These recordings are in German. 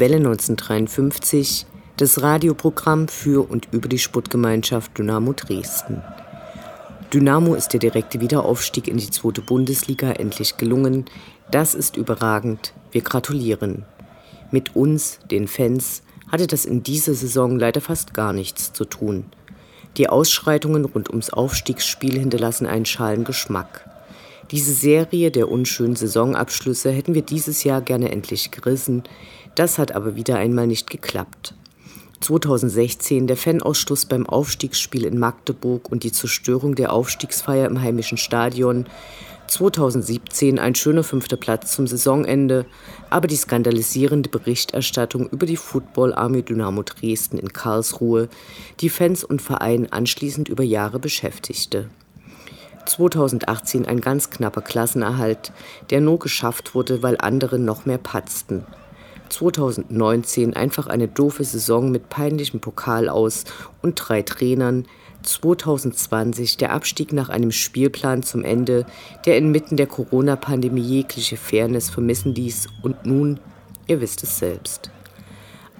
Welle 1953, das Radioprogramm für und über die Sportgemeinschaft Dynamo Dresden. Dynamo ist der direkte Wiederaufstieg in die zweite Bundesliga endlich gelungen. Das ist überragend. Wir gratulieren. Mit uns, den Fans, hatte das in dieser Saison leider fast gar nichts zu tun. Die Ausschreitungen rund ums Aufstiegsspiel hinterlassen einen schalen Geschmack. Diese Serie der unschönen Saisonabschlüsse hätten wir dieses Jahr gerne endlich gerissen. Das hat aber wieder einmal nicht geklappt. 2016 der Fanausstoß beim Aufstiegsspiel in Magdeburg und die Zerstörung der Aufstiegsfeier im heimischen Stadion. 2017 ein schöner fünfter Platz zum Saisonende, aber die skandalisierende Berichterstattung über die Football Army Dynamo Dresden in Karlsruhe, die Fans und Verein anschließend über Jahre beschäftigte. 2018 ein ganz knapper Klassenerhalt, der nur geschafft wurde, weil andere noch mehr patzten. 2019 einfach eine doofe Saison mit peinlichem Pokal aus und drei Trainern. 2020 der Abstieg nach einem Spielplan zum Ende, der inmitten der Corona-Pandemie jegliche Fairness vermissen ließ. Und nun, ihr wisst es selbst.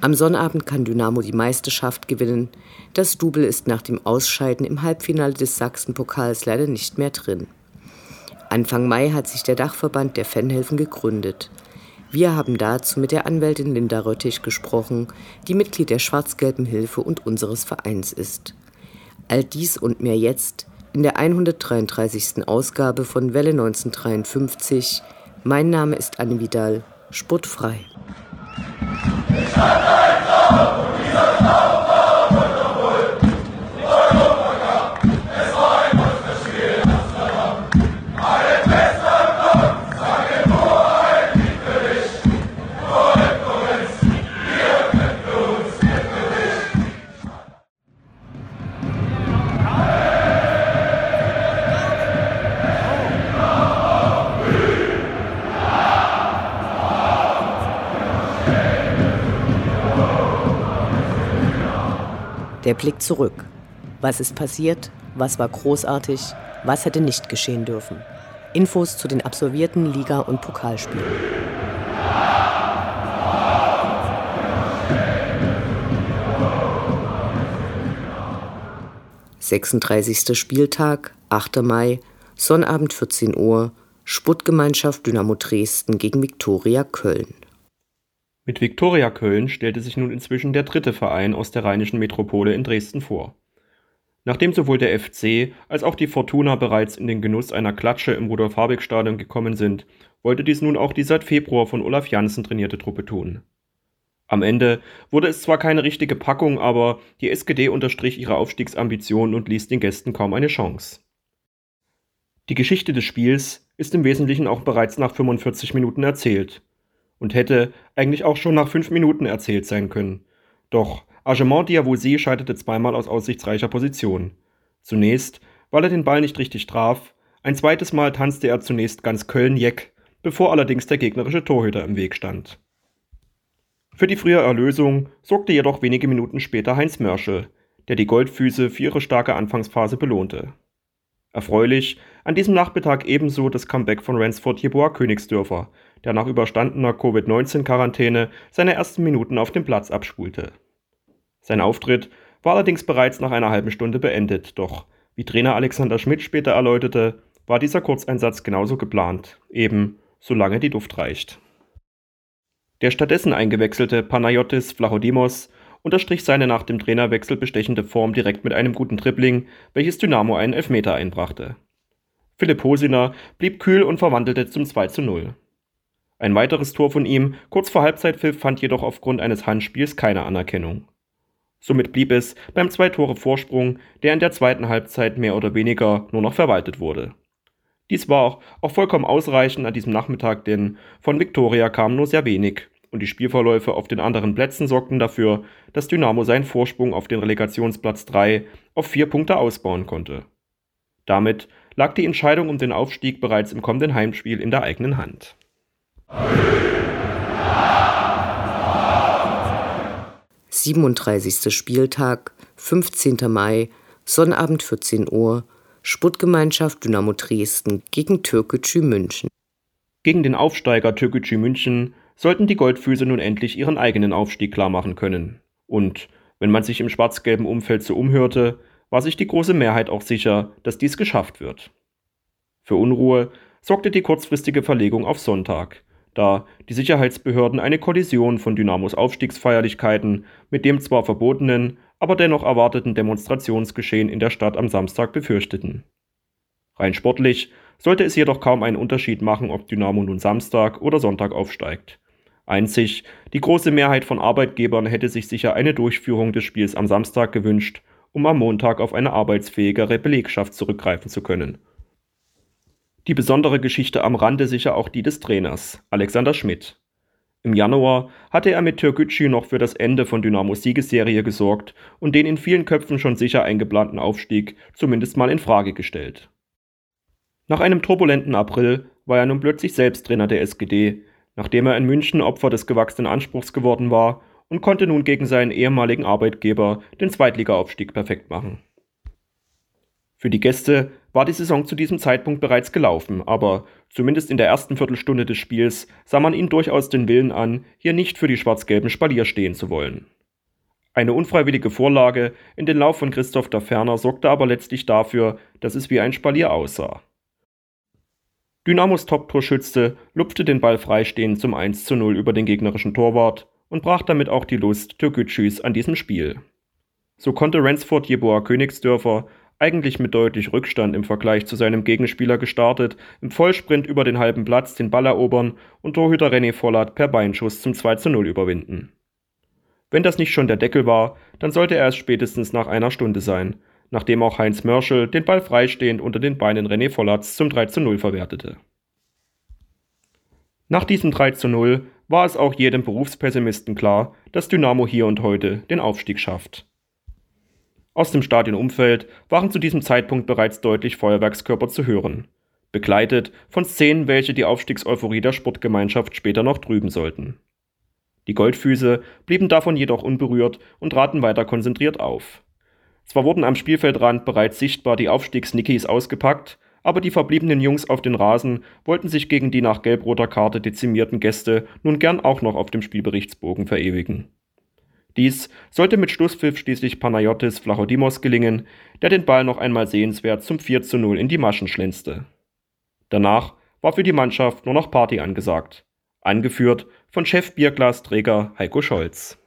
Am Sonnabend kann Dynamo die Meisterschaft gewinnen. Das Double ist nach dem Ausscheiden im Halbfinale des Sachsenpokals leider nicht mehr drin. Anfang Mai hat sich der Dachverband der Fanhelfen gegründet. Wir haben dazu mit der Anwältin Linda Röttich gesprochen, die Mitglied der Schwarz-Gelben Hilfe und unseres Vereins ist. All dies und mehr jetzt in der 133. Ausgabe von Welle 1953. Mein Name ist Anne Vidal, sportfrei. 你说跟着我一起走 Der Blick zurück. Was ist passiert? Was war großartig? Was hätte nicht geschehen dürfen? Infos zu den absolvierten Liga- und Pokalspielen. Sechsunddreißigster Spieltag, 8. Mai, Sonnabend 14 Uhr, Sputtgemeinschaft Dynamo Dresden gegen Viktoria Köln. Mit Viktoria Köln stellte sich nun inzwischen der dritte Verein aus der rheinischen Metropole in Dresden vor. Nachdem sowohl der FC als auch die Fortuna bereits in den Genuss einer Klatsche im Rudolf-Habig-Stadion gekommen sind, wollte dies nun auch die seit Februar von Olaf Janssen trainierte Truppe tun. Am Ende wurde es zwar keine richtige Packung, aber die SGD unterstrich ihre Aufstiegsambitionen und ließ den Gästen kaum eine Chance. Die Geschichte des Spiels ist im Wesentlichen auch bereits nach 45 Minuten erzählt und hätte eigentlich auch schon nach fünf Minuten erzählt sein können. Doch Argemont Diavosi scheiterte zweimal aus aussichtsreicher Position. Zunächst, weil er den Ball nicht richtig traf, ein zweites Mal tanzte er zunächst ganz Köln-Jeck, bevor allerdings der gegnerische Torhüter im Weg stand. Für die frühe Erlösung sorgte jedoch wenige Minuten später Heinz Mörschel, der die Goldfüße für ihre starke Anfangsphase belohnte. Erfreulich an diesem Nachmittag ebenso das Comeback von Ransford Jeboa Königsdörfer, der nach überstandener Covid-19-Quarantäne seine ersten Minuten auf dem Platz abspulte. Sein Auftritt war allerdings bereits nach einer halben Stunde beendet, doch wie Trainer Alexander Schmidt später erläuterte, war dieser Kurzeinsatz genauso geplant, eben solange die Duft reicht. Der stattdessen eingewechselte Panayotis Vlachodimos unterstrich seine nach dem Trainerwechsel bestechende Form direkt mit einem guten Dribbling, welches Dynamo einen Elfmeter einbrachte. Philipp Hosiner blieb kühl und verwandelte zum 2 zu 0. Ein weiteres Tor von ihm kurz vor Halbzeitpfiff fand jedoch aufgrund eines Handspiels keine Anerkennung. Somit blieb es beim Zwei-Tore-Vorsprung, der in der zweiten Halbzeit mehr oder weniger nur noch verwaltet wurde. Dies war auch vollkommen ausreichend an diesem Nachmittag, denn von Viktoria kam nur sehr wenig und die Spielverläufe auf den anderen Plätzen sorgten dafür, dass Dynamo seinen Vorsprung auf den Relegationsplatz 3 auf vier Punkte ausbauen konnte. Damit lag die Entscheidung um den Aufstieg bereits im kommenden Heimspiel in der eigenen Hand. 37. Spieltag, 15. Mai, Sonnabend 14 Uhr, Sportgemeinschaft Dynamo Dresden gegen Türkgücü München. Gegen den Aufsteiger Türkgücü München sollten die Goldfüße nun endlich ihren eigenen Aufstieg klarmachen können. Und wenn man sich im schwarz-gelben Umfeld so umhörte, war sich die große Mehrheit auch sicher, dass dies geschafft wird. Für Unruhe sorgte die kurzfristige Verlegung auf Sonntag, da die Sicherheitsbehörden eine Kollision von Dynamos Aufstiegsfeierlichkeiten mit dem zwar verbotenen, aber dennoch erwarteten Demonstrationsgeschehen in der Stadt am Samstag befürchteten. Rein sportlich sollte es jedoch kaum einen Unterschied machen, ob Dynamo nun Samstag oder Sonntag aufsteigt. Einzig die große Mehrheit von Arbeitgebern hätte sich sicher eine Durchführung des Spiels am Samstag gewünscht, um am Montag auf eine arbeitsfähigere Belegschaft zurückgreifen zu können die besondere Geschichte am Rande sicher auch die des Trainers, Alexander Schmidt. Im Januar hatte er mit Türkgücü noch für das Ende von Dynamos Siegesserie gesorgt und den in vielen Köpfen schon sicher eingeplanten Aufstieg zumindest mal in Frage gestellt. Nach einem turbulenten April war er nun plötzlich selbst Trainer der SGD, nachdem er in München Opfer des gewachsenen Anspruchs geworden war und konnte nun gegen seinen ehemaligen Arbeitgeber den Zweitligaaufstieg perfekt machen. Für die Gäste war die Saison zu diesem Zeitpunkt bereits gelaufen, aber zumindest in der ersten Viertelstunde des Spiels sah man ihnen durchaus den Willen an, hier nicht für die schwarz-gelben Spalier stehen zu wollen. Eine unfreiwillige Vorlage in den Lauf von Christoph da Ferner sorgte aber letztlich dafür, dass es wie ein Spalier aussah. Dynamos Top-Torschütze lupfte den Ball freistehend zum 1 zu 0 über den gegnerischen Torwart und brach damit auch die Lust Türkgücüs an diesem Spiel. So konnte Ransford Jeboa Königsdörfer eigentlich mit deutlich Rückstand im Vergleich zu seinem Gegenspieler gestartet, im Vollsprint über den halben Platz den Ball erobern und Torhüter René Vollat per Beinschuss zum 2 zu 0 überwinden. Wenn das nicht schon der Deckel war, dann sollte er es spätestens nach einer Stunde sein, nachdem auch Heinz Mörschel den Ball freistehend unter den Beinen René Vollatz zum 3 zu 0 verwertete. Nach diesem 3 zu 0 war es auch jedem Berufspessimisten klar, dass Dynamo hier und heute den Aufstieg schafft. Aus dem Stadionumfeld waren zu diesem Zeitpunkt bereits deutlich Feuerwerkskörper zu hören, begleitet von Szenen, welche die Aufstiegseuphorie der Sportgemeinschaft später noch trüben sollten. Die Goldfüße blieben davon jedoch unberührt und traten weiter konzentriert auf. Zwar wurden am Spielfeldrand bereits sichtbar die Aufstiegsnickis ausgepackt, aber die verbliebenen Jungs auf den Rasen wollten sich gegen die nach gelb-roter Karte dezimierten Gäste nun gern auch noch auf dem Spielberichtsbogen verewigen. Dies sollte mit Schlusspfiff schließlich Panayotis Flachodimos gelingen, der den Ball noch einmal sehenswert zum 4 zu 0 in die Maschen schlänzte. Danach war für die Mannschaft nur noch Party angesagt, angeführt von Chef-Bierglasträger Heiko Scholz.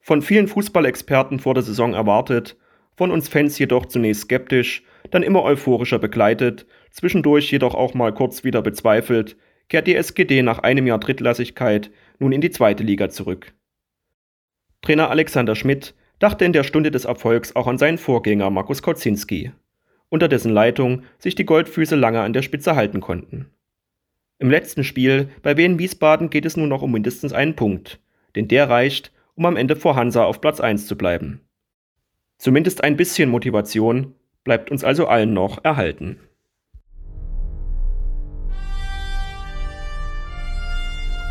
Von vielen Fußballexperten vor der Saison erwartet, von uns Fans jedoch zunächst skeptisch, dann immer euphorischer begleitet, zwischendurch jedoch auch mal kurz wieder bezweifelt, kehrt die SGD nach einem Jahr Drittlassigkeit nun in die zweite Liga zurück. Trainer Alexander Schmidt dachte in der Stunde des Erfolgs auch an seinen Vorgänger Markus Kocinski, unter dessen Leitung sich die Goldfüße lange an der Spitze halten konnten. Im letzten Spiel bei Wien Wiesbaden geht es nun noch um mindestens einen Punkt, denn der reicht, um am Ende vor Hansa auf Platz 1 zu bleiben. Zumindest ein bisschen Motivation bleibt uns also allen noch erhalten.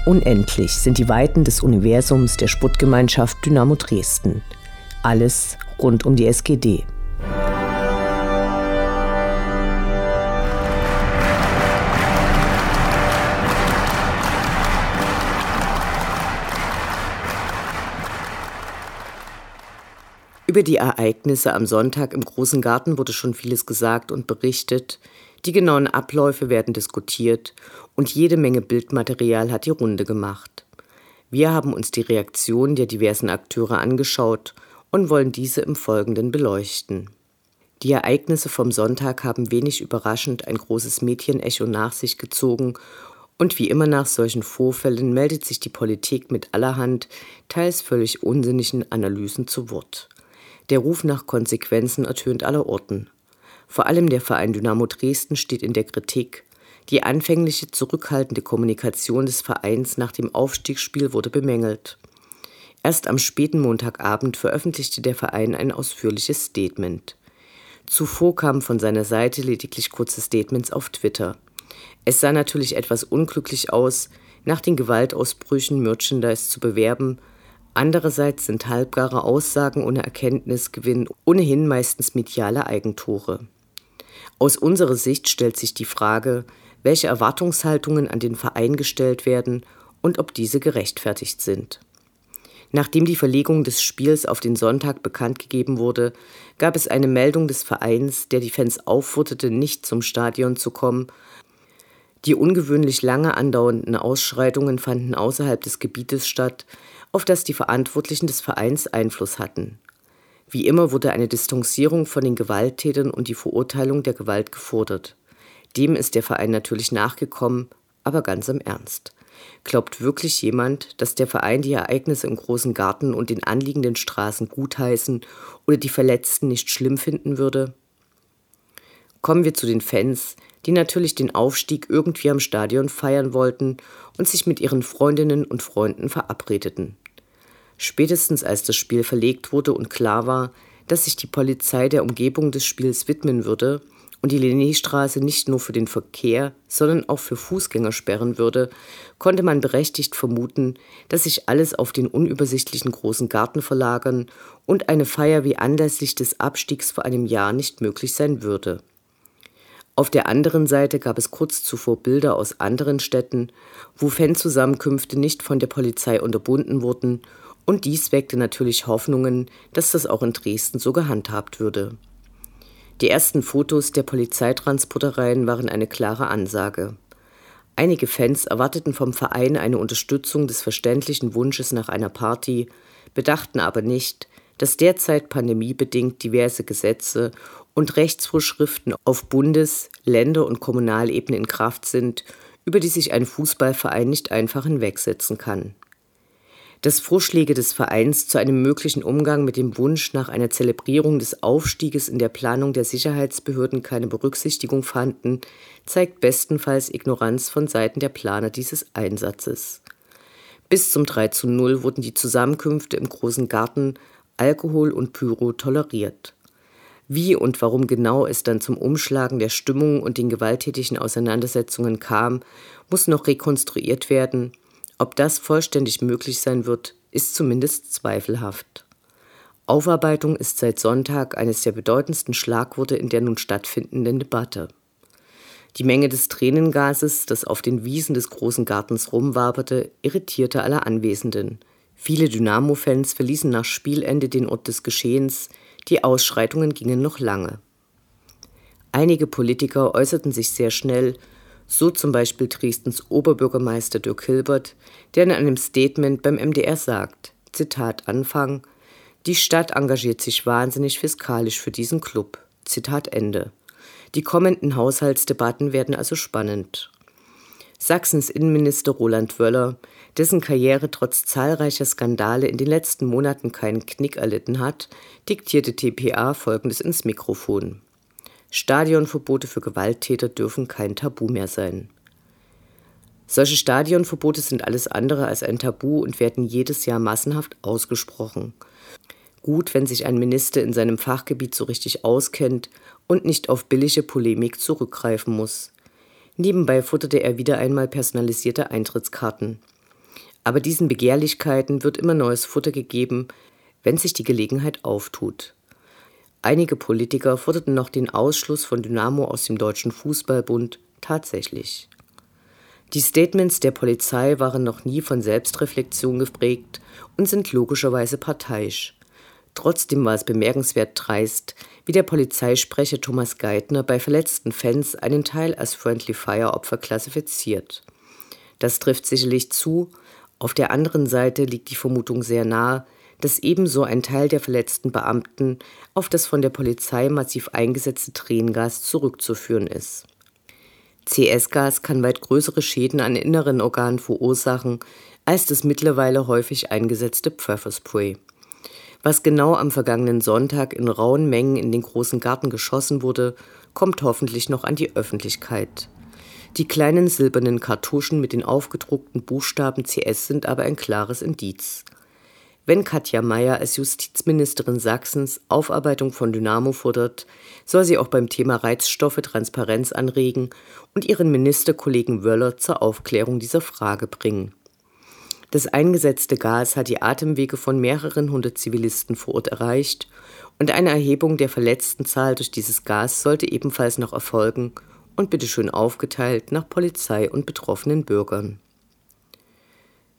Unendlich sind die Weiten des Universums der Sputtgemeinschaft Dynamo Dresden. Alles rund um die SGD. Über die Ereignisse am Sonntag im Großen Garten wurde schon vieles gesagt und berichtet. Die genauen Abläufe werden diskutiert und jede Menge Bildmaterial hat die Runde gemacht. Wir haben uns die Reaktionen der diversen Akteure angeschaut und wollen diese im Folgenden beleuchten. Die Ereignisse vom Sonntag haben wenig überraschend ein großes Mädchenecho nach sich gezogen Und wie immer nach solchen Vorfällen meldet sich die Politik mit allerhand, teils völlig unsinnigen Analysen zu Wort. Der Ruf nach Konsequenzen ertönt allerorten. Vor allem der Verein Dynamo Dresden steht in der Kritik. Die anfängliche zurückhaltende Kommunikation des Vereins nach dem Aufstiegsspiel wurde bemängelt. Erst am späten Montagabend veröffentlichte der Verein ein ausführliches Statement. Zuvor kamen von seiner Seite lediglich kurze Statements auf Twitter. Es sah natürlich etwas unglücklich aus, nach den Gewaltausbrüchen Merchandise zu bewerben. Andererseits sind halbgare Aussagen ohne Erkenntnisgewinn ohnehin meistens mediale Eigentore. Aus unserer Sicht stellt sich die Frage, welche Erwartungshaltungen an den Verein gestellt werden und ob diese gerechtfertigt sind. Nachdem die Verlegung des Spiels auf den Sonntag bekannt gegeben wurde, gab es eine Meldung des Vereins, der die Fans aufforderte, nicht zum Stadion zu kommen die ungewöhnlich lange andauernden Ausschreitungen fanden außerhalb des Gebietes statt, auf das die Verantwortlichen des Vereins Einfluss hatten. Wie immer wurde eine Distanzierung von den Gewalttätern und die Verurteilung der Gewalt gefordert. Dem ist der Verein natürlich nachgekommen, aber ganz im Ernst. Glaubt wirklich jemand, dass der Verein die Ereignisse im großen Garten und den anliegenden Straßen gutheißen oder die Verletzten nicht schlimm finden würde? Kommen wir zu den Fans, die natürlich den Aufstieg irgendwie am Stadion feiern wollten und sich mit ihren Freundinnen und Freunden verabredeten. Spätestens als das Spiel verlegt wurde und klar war, dass sich die Polizei der Umgebung des Spiels widmen würde und die Linnéstraße nicht nur für den Verkehr, sondern auch für Fußgänger sperren würde, konnte man berechtigt vermuten, dass sich alles auf den unübersichtlichen großen Garten verlagern und eine Feier wie anlässlich des Abstiegs vor einem Jahr nicht möglich sein würde. Auf der anderen Seite gab es kurz zuvor Bilder aus anderen Städten, wo Fanzusammenkünfte nicht von der Polizei unterbunden wurden, und dies weckte natürlich Hoffnungen, dass das auch in Dresden so gehandhabt würde. Die ersten Fotos der Polizeitransportereien waren eine klare Ansage. Einige Fans erwarteten vom Verein eine Unterstützung des verständlichen Wunsches nach einer Party, bedachten aber nicht, dass derzeit pandemiebedingt diverse Gesetze und Rechtsvorschriften auf Bundes-, Länder- und Kommunalebene in Kraft sind, über die sich ein Fußballverein nicht einfach hinwegsetzen kann. Dass Vorschläge des Vereins zu einem möglichen Umgang mit dem Wunsch nach einer Zelebrierung des Aufstieges in der Planung der Sicherheitsbehörden keine Berücksichtigung fanden, zeigt bestenfalls Ignoranz von Seiten der Planer dieses Einsatzes. Bis zum 3 zu 0 wurden die Zusammenkünfte im großen Garten Alkohol und Pyro toleriert. Wie und warum genau es dann zum Umschlagen der Stimmung und den gewalttätigen Auseinandersetzungen kam, muss noch rekonstruiert werden. Ob das vollständig möglich sein wird, ist zumindest zweifelhaft. Aufarbeitung ist seit Sonntag eines der bedeutendsten Schlagworte in der nun stattfindenden Debatte. Die Menge des Tränengases, das auf den Wiesen des großen Gartens rumwaberte, irritierte alle Anwesenden. Viele Dynamo-Fans verließen nach Spielende den Ort des Geschehens, die Ausschreitungen gingen noch lange. Einige Politiker äußerten sich sehr schnell, so zum Beispiel Dresdens Oberbürgermeister Dirk Hilbert, der in einem Statement beim MDR sagt, Zitat Anfang, die Stadt engagiert sich wahnsinnig fiskalisch für diesen Club. Zitat Ende. Die kommenden Haushaltsdebatten werden also spannend. Sachsens Innenminister Roland Wöller, dessen Karriere trotz zahlreicher Skandale in den letzten Monaten keinen Knick erlitten hat, diktierte TPA Folgendes ins Mikrofon. Stadionverbote für Gewalttäter dürfen kein Tabu mehr sein. Solche Stadionverbote sind alles andere als ein Tabu und werden jedes Jahr massenhaft ausgesprochen. Gut, wenn sich ein Minister in seinem Fachgebiet so richtig auskennt und nicht auf billige Polemik zurückgreifen muss. Nebenbei futterte er wieder einmal personalisierte Eintrittskarten. Aber diesen Begehrlichkeiten wird immer neues Futter gegeben, wenn sich die Gelegenheit auftut. Einige Politiker forderten noch den Ausschluss von Dynamo aus dem Deutschen Fußballbund tatsächlich. Die Statements der Polizei waren noch nie von Selbstreflexion geprägt und sind logischerweise parteiisch. Trotzdem war es bemerkenswert dreist, wie der Polizeisprecher Thomas Geithner bei verletzten Fans einen Teil als Friendly Fire Opfer klassifiziert. Das trifft sicherlich zu, auf der anderen Seite liegt die Vermutung sehr nahe, dass ebenso ein Teil der verletzten Beamten auf das von der Polizei massiv eingesetzte Tränengas zurückzuführen ist. CS-Gas kann weit größere Schäden an inneren Organen verursachen als das mittlerweile häufig eingesetzte Pfefferspray. Was genau am vergangenen Sonntag in rauen Mengen in den großen Garten geschossen wurde, kommt hoffentlich noch an die Öffentlichkeit. Die kleinen silbernen Kartuschen mit den aufgedruckten Buchstaben CS sind aber ein klares Indiz. Wenn Katja Mayer als Justizministerin Sachsens Aufarbeitung von Dynamo fordert, soll sie auch beim Thema Reizstoffe Transparenz anregen und ihren Ministerkollegen Wöller zur Aufklärung dieser Frage bringen. Das eingesetzte Gas hat die Atemwege von mehreren hundert Zivilisten vor Ort erreicht und eine Erhebung der Verletztenzahl durch dieses Gas sollte ebenfalls noch erfolgen und bitteschön aufgeteilt nach Polizei und betroffenen Bürgern.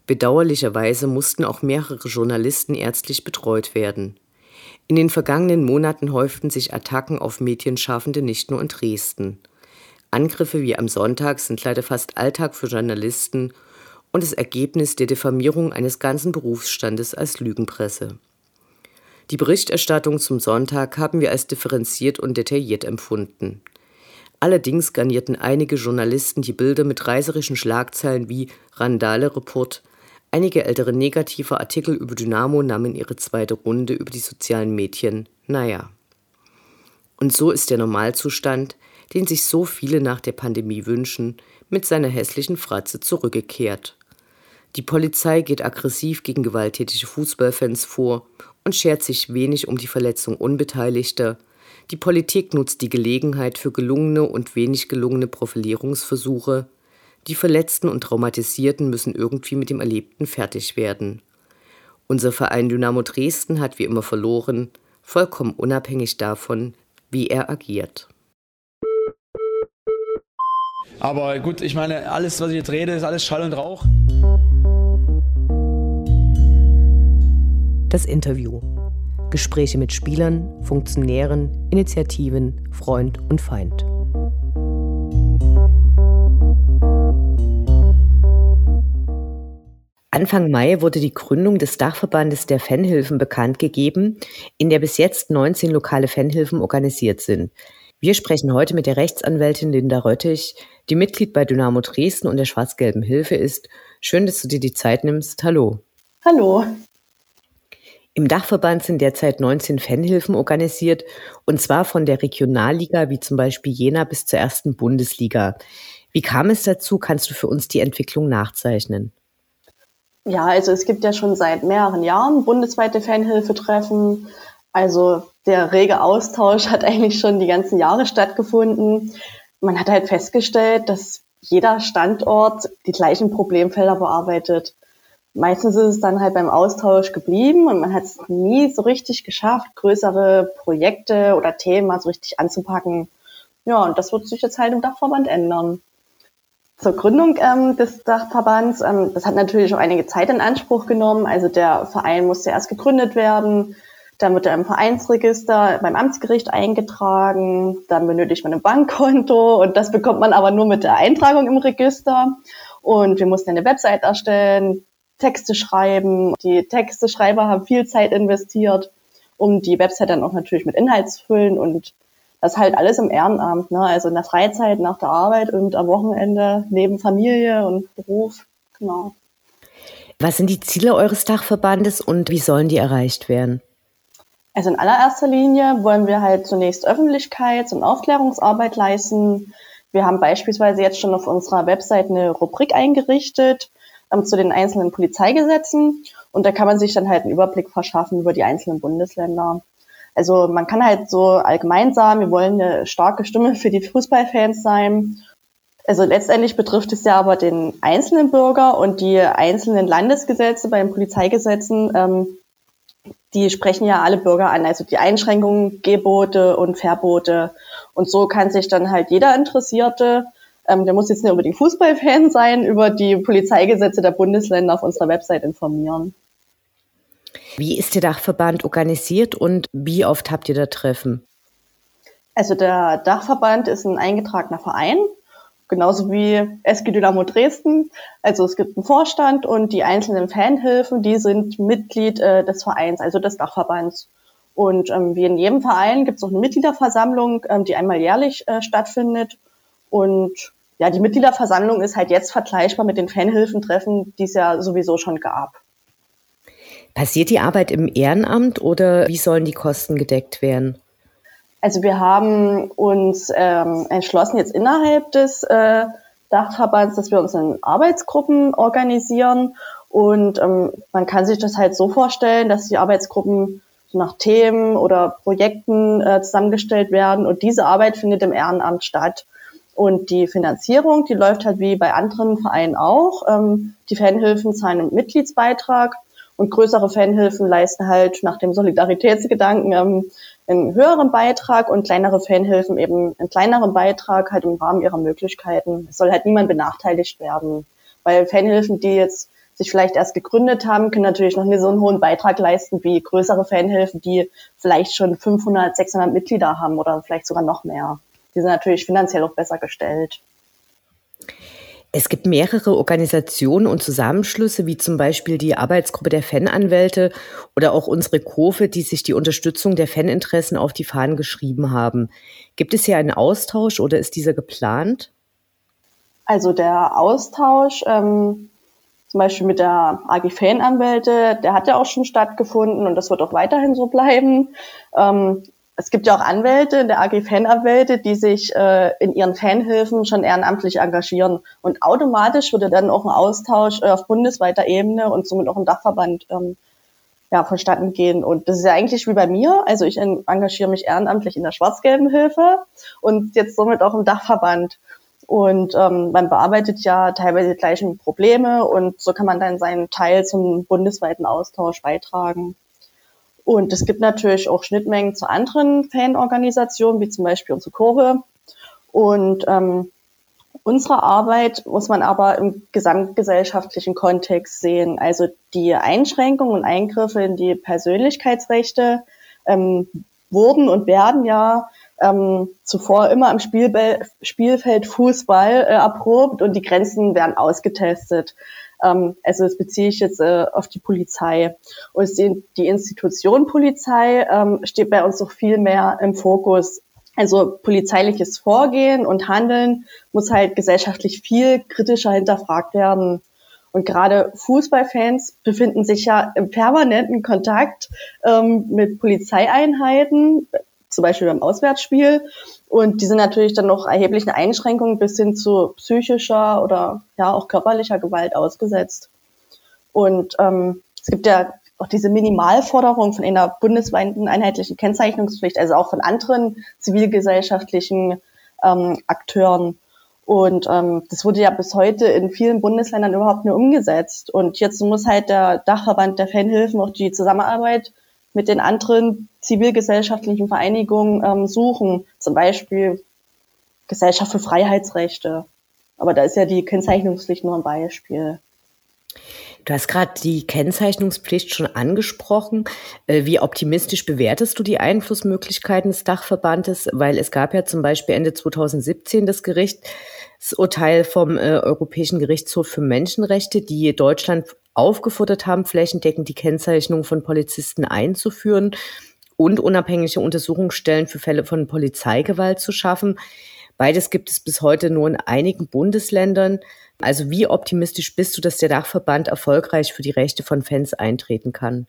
Bedauerlicherweise mussten auch mehrere Journalisten ärztlich betreut werden. In den vergangenen Monaten häuften sich Attacken auf Medienschaffende nicht nur in Dresden. Angriffe wie am Sonntag sind leider fast Alltag für Journalisten und das Ergebnis der Diffamierung eines ganzen Berufsstandes als Lügenpresse. Die Berichterstattung zum Sonntag haben wir als differenziert und detailliert empfunden. Allerdings garnierten einige Journalisten die Bilder mit reißerischen Schlagzeilen wie Randale-Report, Einige ältere negative Artikel über Dynamo nahmen ihre zweite Runde über die sozialen Medien. Naja. Und so ist der Normalzustand, den sich so viele nach der Pandemie wünschen, mit seiner hässlichen Fratze zurückgekehrt. Die Polizei geht aggressiv gegen gewalttätige Fußballfans vor und schert sich wenig um die Verletzung Unbeteiligter. Die Politik nutzt die Gelegenheit für gelungene und wenig gelungene Profilierungsversuche. Die Verletzten und Traumatisierten müssen irgendwie mit dem Erlebten fertig werden. Unser Verein Dynamo Dresden hat wie immer verloren, vollkommen unabhängig davon, wie er agiert. Aber gut, ich meine, alles, was ich jetzt rede, ist alles Schall und Rauch. Das Interview. Gespräche mit Spielern, Funktionären, Initiativen, Freund und Feind. Anfang Mai wurde die Gründung des Dachverbandes der Fanhilfen bekannt gegeben, in der bis jetzt 19 lokale Fanhilfen organisiert sind. Wir sprechen heute mit der Rechtsanwältin Linda Röttich, die Mitglied bei Dynamo Dresden und der Schwarz-Gelben Hilfe ist. Schön, dass du dir die Zeit nimmst. Hallo. Hallo. Im Dachverband sind derzeit 19 Fanhilfen organisiert, und zwar von der Regionalliga wie zum Beispiel Jena bis zur ersten Bundesliga. Wie kam es dazu? Kannst du für uns die Entwicklung nachzeichnen? Ja, also es gibt ja schon seit mehreren Jahren bundesweite Fanhilfetreffen. Also der rege Austausch hat eigentlich schon die ganzen Jahre stattgefunden. Man hat halt festgestellt, dass jeder Standort die gleichen Problemfelder bearbeitet. Meistens ist es dann halt beim Austausch geblieben und man hat es nie so richtig geschafft, größere Projekte oder Themen so richtig anzupacken. Ja, und das wird sich jetzt halt im Dachverband ändern zur Gründung ähm, des Dachverbands. Ähm, das hat natürlich auch einige Zeit in Anspruch genommen. Also der Verein musste erst gegründet werden, dann wird er im Vereinsregister beim Amtsgericht eingetragen, dann benötigt man ein Bankkonto und das bekommt man aber nur mit der Eintragung im Register. Und wir mussten eine Website erstellen, Texte schreiben. Die Texteschreiber haben viel Zeit investiert, um die Website dann auch natürlich mit Inhalt zu füllen und das halt alles im Ehrenamt, ne? also in der Freizeit, nach der Arbeit und am Wochenende neben Familie und Beruf. Genau. Was sind die Ziele eures Dachverbandes und wie sollen die erreicht werden? Also in allererster Linie wollen wir halt zunächst Öffentlichkeits- und Aufklärungsarbeit leisten. Wir haben beispielsweise jetzt schon auf unserer Website eine Rubrik eingerichtet ähm, zu den einzelnen Polizeigesetzen und da kann man sich dann halt einen Überblick verschaffen über die einzelnen Bundesländer. Also man kann halt so allgemein sagen, wir wollen eine starke Stimme für die Fußballfans sein. Also letztendlich betrifft es ja aber den einzelnen Bürger und die einzelnen Landesgesetze bei den Polizeigesetzen, ähm, die sprechen ja alle Bürger an, also die Einschränkungen, Gebote und Verbote. Und so kann sich dann halt jeder Interessierte, ähm, der muss jetzt nicht unbedingt Fußballfan sein, über die Polizeigesetze der Bundesländer auf unserer Website informieren. Wie ist der Dachverband organisiert und wie oft habt ihr da Treffen? Also der Dachverband ist ein eingetragener Verein, genauso wie SG Dynamo Dresden. Also es gibt einen Vorstand und die einzelnen Fanhilfen, die sind Mitglied äh, des Vereins, also des Dachverbands. Und ähm, wie in jedem Verein gibt es auch eine Mitgliederversammlung, ähm, die einmal jährlich äh, stattfindet. Und ja, die Mitgliederversammlung ist halt jetzt vergleichbar mit den Fanhilfentreffen, die es ja sowieso schon gab. Passiert die Arbeit im Ehrenamt oder wie sollen die Kosten gedeckt werden? Also wir haben uns ähm, entschlossen, jetzt innerhalb des äh, Dachverbands, dass wir uns in Arbeitsgruppen organisieren. Und ähm, man kann sich das halt so vorstellen, dass die Arbeitsgruppen nach Themen oder Projekten äh, zusammengestellt werden. Und diese Arbeit findet im Ehrenamt statt. Und die Finanzierung, die läuft halt wie bei anderen Vereinen auch. Ähm, die Fanhilfen zahlen einen Mitgliedsbeitrag und größere Fanhilfen leisten halt nach dem Solidaritätsgedanken ähm, einen höheren Beitrag und kleinere Fanhilfen eben einen kleineren Beitrag halt im Rahmen ihrer Möglichkeiten. Es soll halt niemand benachteiligt werden. Weil Fanhilfen, die jetzt sich vielleicht erst gegründet haben, können natürlich noch nicht so einen hohen Beitrag leisten wie größere Fanhilfen, die vielleicht schon 500, 600 Mitglieder haben oder vielleicht sogar noch mehr. Die sind natürlich finanziell auch besser gestellt. Es gibt mehrere Organisationen und Zusammenschlüsse, wie zum Beispiel die Arbeitsgruppe der Fananwälte oder auch unsere Kurve, die sich die Unterstützung der Faninteressen auf die Fahnen geschrieben haben. Gibt es hier einen Austausch oder ist dieser geplant? Also der Austausch, ähm, zum Beispiel mit der AG Fananwälte, der hat ja auch schon stattgefunden und das wird auch weiterhin so bleiben. Ähm, es gibt ja auch Anwälte in der AG Fananwälte, die sich äh, in ihren Fanhilfen schon ehrenamtlich engagieren. Und automatisch würde dann auch ein Austausch äh, auf bundesweiter Ebene und somit auch ein Dachverband ähm, ja, vonstatten gehen. Und das ist ja eigentlich wie bei mir. Also ich engagiere mich ehrenamtlich in der schwarz-gelben Hilfe und jetzt somit auch im Dachverband. Und ähm, man bearbeitet ja teilweise die gleichen Probleme und so kann man dann seinen Teil zum bundesweiten Austausch beitragen. Und es gibt natürlich auch Schnittmengen zu anderen Fanorganisationen, wie zum Beispiel unsere Kurve. Und ähm, unsere Arbeit muss man aber im gesamtgesellschaftlichen Kontext sehen. Also die Einschränkungen und Eingriffe in die Persönlichkeitsrechte ähm, wurden und werden ja ähm, zuvor immer am Spielbe Spielfeld Fußball äh, erprobt und die Grenzen werden ausgetestet. Ähm, also das beziehe ich jetzt äh, auf die Polizei. Und die, die Institution Polizei ähm, steht bei uns noch viel mehr im Fokus. Also polizeiliches Vorgehen und Handeln muss halt gesellschaftlich viel kritischer hinterfragt werden. Und gerade Fußballfans befinden sich ja im permanenten Kontakt ähm, mit Polizeieinheiten, zum Beispiel beim Auswärtsspiel. Und die sind natürlich dann noch erheblichen Einschränkungen bis hin zu psychischer oder ja auch körperlicher Gewalt ausgesetzt. Und ähm, es gibt ja auch diese Minimalforderung von einer bundesweiten einheitlichen Kennzeichnungspflicht, also auch von anderen zivilgesellschaftlichen ähm, Akteuren. Und ähm, das wurde ja bis heute in vielen Bundesländern überhaupt nur umgesetzt. Und jetzt muss halt der Dachverband der Fanhilfen auch die Zusammenarbeit mit den anderen zivilgesellschaftlichen Vereinigungen ähm, suchen. Zum Beispiel Gesellschaft für Freiheitsrechte. Aber da ist ja die Kennzeichnungspflicht nur ein Beispiel. Du hast gerade die Kennzeichnungspflicht schon angesprochen. Äh, wie optimistisch bewertest du die Einflussmöglichkeiten des Dachverbandes? Weil es gab ja zum Beispiel Ende 2017 das Gerichtsurteil vom äh, Europäischen Gerichtshof für Menschenrechte, die Deutschland aufgefordert haben, flächendeckend die Kennzeichnung von Polizisten einzuführen und unabhängige Untersuchungsstellen für Fälle von Polizeigewalt zu schaffen. Beides gibt es bis heute nur in einigen Bundesländern. Also wie optimistisch bist du, dass der Dachverband erfolgreich für die Rechte von Fans eintreten kann?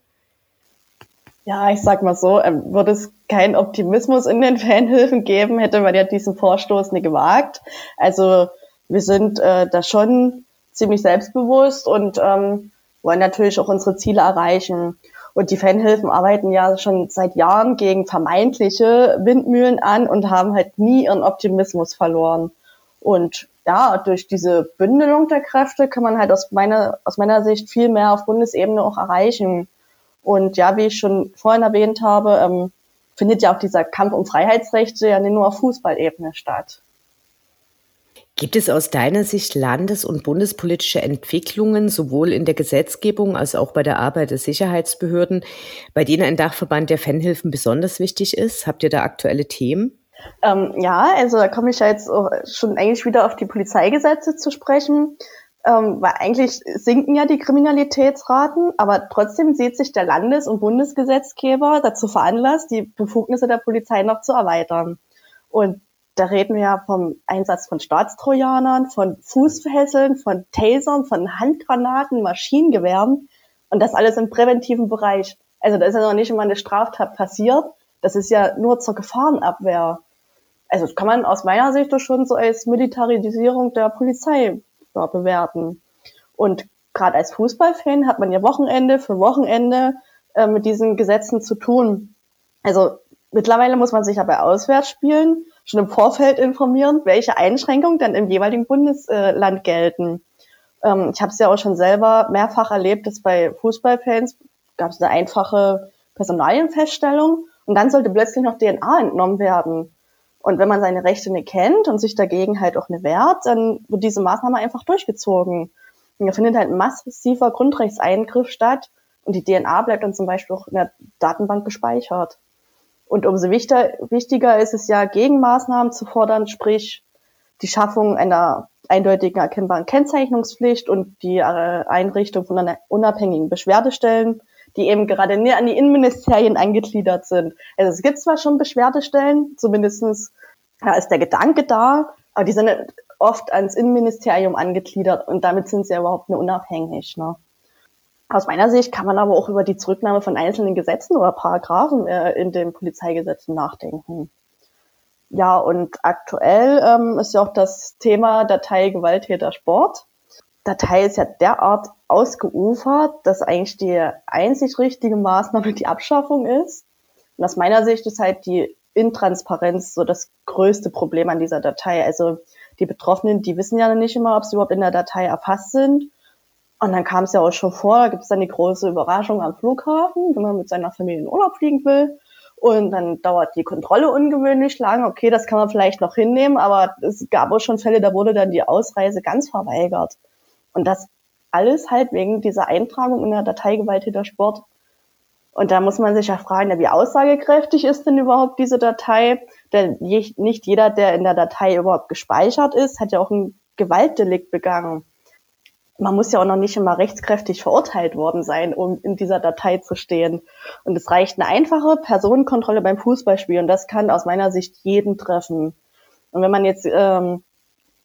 Ja, ich sag mal so, ähm, würde es keinen Optimismus in den Fanhilfen geben, hätte man ja diesen Vorstoß nicht gewagt. Also wir sind äh, da schon ziemlich selbstbewusst und ähm, wollen natürlich auch unsere Ziele erreichen. Und die Fanhilfen arbeiten ja schon seit Jahren gegen vermeintliche Windmühlen an und haben halt nie ihren Optimismus verloren. Und ja, durch diese Bündelung der Kräfte kann man halt aus meiner, aus meiner Sicht viel mehr auf Bundesebene auch erreichen. Und ja, wie ich schon vorhin erwähnt habe, ähm, findet ja auch dieser Kampf um Freiheitsrechte ja nicht nur auf Fußballebene statt. Gibt es aus deiner Sicht landes- und bundespolitische Entwicklungen, sowohl in der Gesetzgebung als auch bei der Arbeit der Sicherheitsbehörden, bei denen ein Dachverband der Fanhilfen besonders wichtig ist? Habt ihr da aktuelle Themen? Ähm, ja, also da komme ich ja jetzt schon eigentlich wieder auf die Polizeigesetze zu sprechen, ähm, weil eigentlich sinken ja die Kriminalitätsraten, aber trotzdem sieht sich der Landes- und Bundesgesetzgeber dazu veranlasst, die Befugnisse der Polizei noch zu erweitern. Und da reden wir ja vom Einsatz von Staatstrojanern, von Fußfesseln, von Tasern, von Handgranaten, Maschinengewehren und das alles im präventiven Bereich. Also da ist ja noch nicht immer eine Straftat passiert. Das ist ja nur zur Gefahrenabwehr. Also das kann man aus meiner Sicht doch schon so als Militarisierung der Polizei ja, bewerten. Und gerade als Fußballfan hat man ja Wochenende für Wochenende äh, mit diesen Gesetzen zu tun. Also mittlerweile muss man sich ja bei Auswärtsspielen schon im Vorfeld informieren, welche Einschränkungen dann im jeweiligen Bundesland gelten. Ähm, ich habe es ja auch schon selber mehrfach erlebt, dass bei Fußballfans gab es eine einfache Personalienfeststellung und dann sollte plötzlich noch DNA entnommen werden. Und wenn man seine Rechte nicht kennt und sich dagegen halt auch nicht wehrt, dann wird diese Maßnahme einfach durchgezogen. Und da findet halt ein massiver Grundrechtseingriff statt und die DNA bleibt dann zum Beispiel auch in der Datenbank gespeichert. Und umso wichtiger, wichtiger ist es ja, Gegenmaßnahmen zu fordern, sprich die Schaffung einer eindeutigen erkennbaren Kennzeichnungspflicht und die äh, Einrichtung von einer unabhängigen Beschwerdestellen, die eben gerade näher an die Innenministerien angegliedert sind. Also es gibt zwar schon Beschwerdestellen, zumindestens ja, ist der Gedanke da, aber die sind oft ans Innenministerium angegliedert und damit sind sie ja überhaupt nur unabhängig. Ne? Aus meiner Sicht kann man aber auch über die Zurücknahme von einzelnen Gesetzen oder Paragraphen äh, in den Polizeigesetzen nachdenken. Ja, und aktuell ähm, ist ja auch das Thema Datei Gewalttäter Sport. Datei ist ja derart ausgeufert, dass eigentlich die einzig richtige Maßnahme die Abschaffung ist. Und aus meiner Sicht ist halt die Intransparenz so das größte Problem an dieser Datei. Also die Betroffenen, die wissen ja nicht immer, ob sie überhaupt in der Datei erfasst sind. Und dann kam es ja auch schon vor, da gibt es dann die große Überraschung am Flughafen, wenn man mit seiner Familie in Urlaub fliegen will. Und dann dauert die Kontrolle ungewöhnlich lang. Okay, das kann man vielleicht noch hinnehmen, aber es gab auch schon Fälle, da wurde dann die Ausreise ganz verweigert. Und das alles halt wegen dieser Eintragung in der Datei Gewalttäter Sport. Und da muss man sich ja fragen, wie aussagekräftig ist denn überhaupt diese Datei? Denn nicht jeder, der in der Datei überhaupt gespeichert ist, hat ja auch ein Gewaltdelikt begangen man muss ja auch noch nicht immer rechtskräftig verurteilt worden sein, um in dieser Datei zu stehen. Und es reicht eine einfache Personenkontrolle beim Fußballspiel und das kann aus meiner Sicht jeden treffen. Und wenn man jetzt, ähm,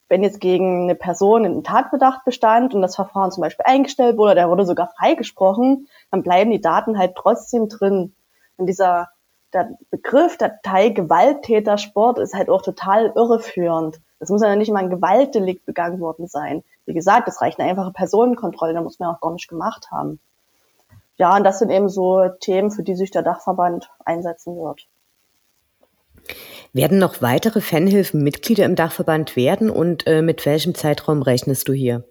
wenn jetzt gegen eine Person ein Tatbedacht bestand und das Verfahren zum Beispiel eingestellt wurde, der wurde sogar freigesprochen, dann bleiben die Daten halt trotzdem drin. Und dieser der Begriff Datei Gewalttätersport ist halt auch total irreführend. Es muss ja nicht mal ein Gewaltdelikt begangen worden sein. Wie gesagt, es reicht eine einfache Personenkontrolle, da muss man auch gar nicht gemacht haben. Ja, und das sind eben so Themen, für die sich der Dachverband einsetzen wird. Werden noch weitere Fanhilfen Mitglieder im Dachverband werden und äh, mit welchem Zeitraum rechnest du hier?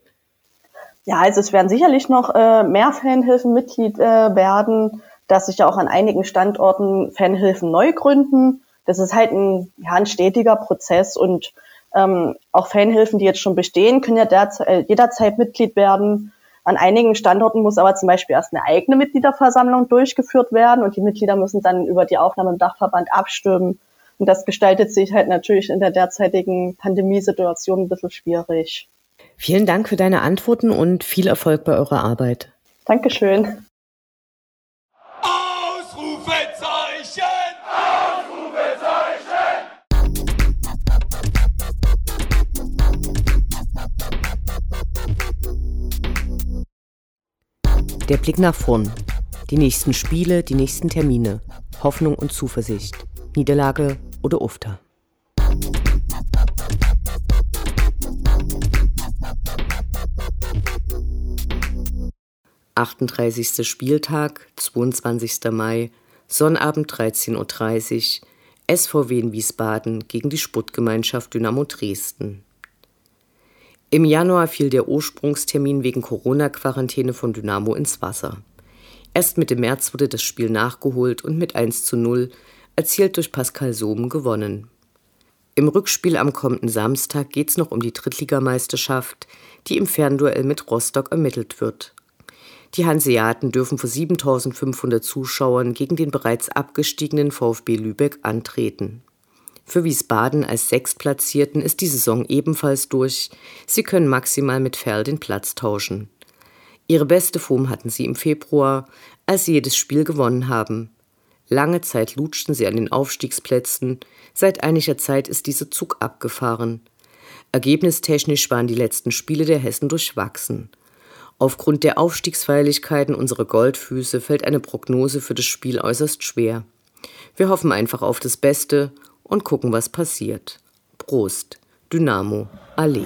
Ja, also es werden sicherlich noch äh, mehr Fanhilfen Mitglied äh, werden, dass sich ja auch an einigen Standorten Fanhilfen neu gründen. Das ist halt ein, ja, ein stetiger Prozess und ähm, auch Fanhilfen, die jetzt schon bestehen, können ja derzeit, äh, jederzeit Mitglied werden. An einigen Standorten muss aber zum Beispiel erst eine eigene Mitgliederversammlung durchgeführt werden und die Mitglieder müssen dann über die Aufnahme im Dachverband abstimmen. Und das gestaltet sich halt natürlich in der derzeitigen Pandemiesituation ein bisschen schwierig. Vielen Dank für deine Antworten und viel Erfolg bei eurer Arbeit. Dankeschön. Der Blick nach vorn. Die nächsten Spiele, die nächsten Termine. Hoffnung und Zuversicht. Niederlage oder Ufter. Achtunddreißigster Spieltag, 22. Mai, Sonnabend 13.30 Uhr, SVW in Wiesbaden gegen die Sportgemeinschaft Dynamo Dresden. Im Januar fiel der Ursprungstermin wegen Corona-Quarantäne von Dynamo ins Wasser. Erst Mitte März wurde das Spiel nachgeholt und mit 1 zu 0 erzielt durch Pascal Sohm gewonnen. Im Rückspiel am kommenden Samstag geht es noch um die Drittligameisterschaft, die im Fernduell mit Rostock ermittelt wird. Die Hanseaten dürfen vor 7500 Zuschauern gegen den bereits abgestiegenen VfB Lübeck antreten. Für Wiesbaden als Sechstplatzierten ist die Saison ebenfalls durch. Sie können maximal mit Ferl den Platz tauschen. Ihre beste Form hatten sie im Februar, als sie jedes Spiel gewonnen haben. Lange Zeit lutschten sie an den Aufstiegsplätzen, seit einiger Zeit ist dieser Zug abgefahren. Ergebnistechnisch waren die letzten Spiele der Hessen durchwachsen. Aufgrund der Aufstiegsfeierlichkeiten unserer Goldfüße fällt eine Prognose für das Spiel äußerst schwer. Wir hoffen einfach auf das Beste und gucken, was passiert. Prost, Dynamo, Allee.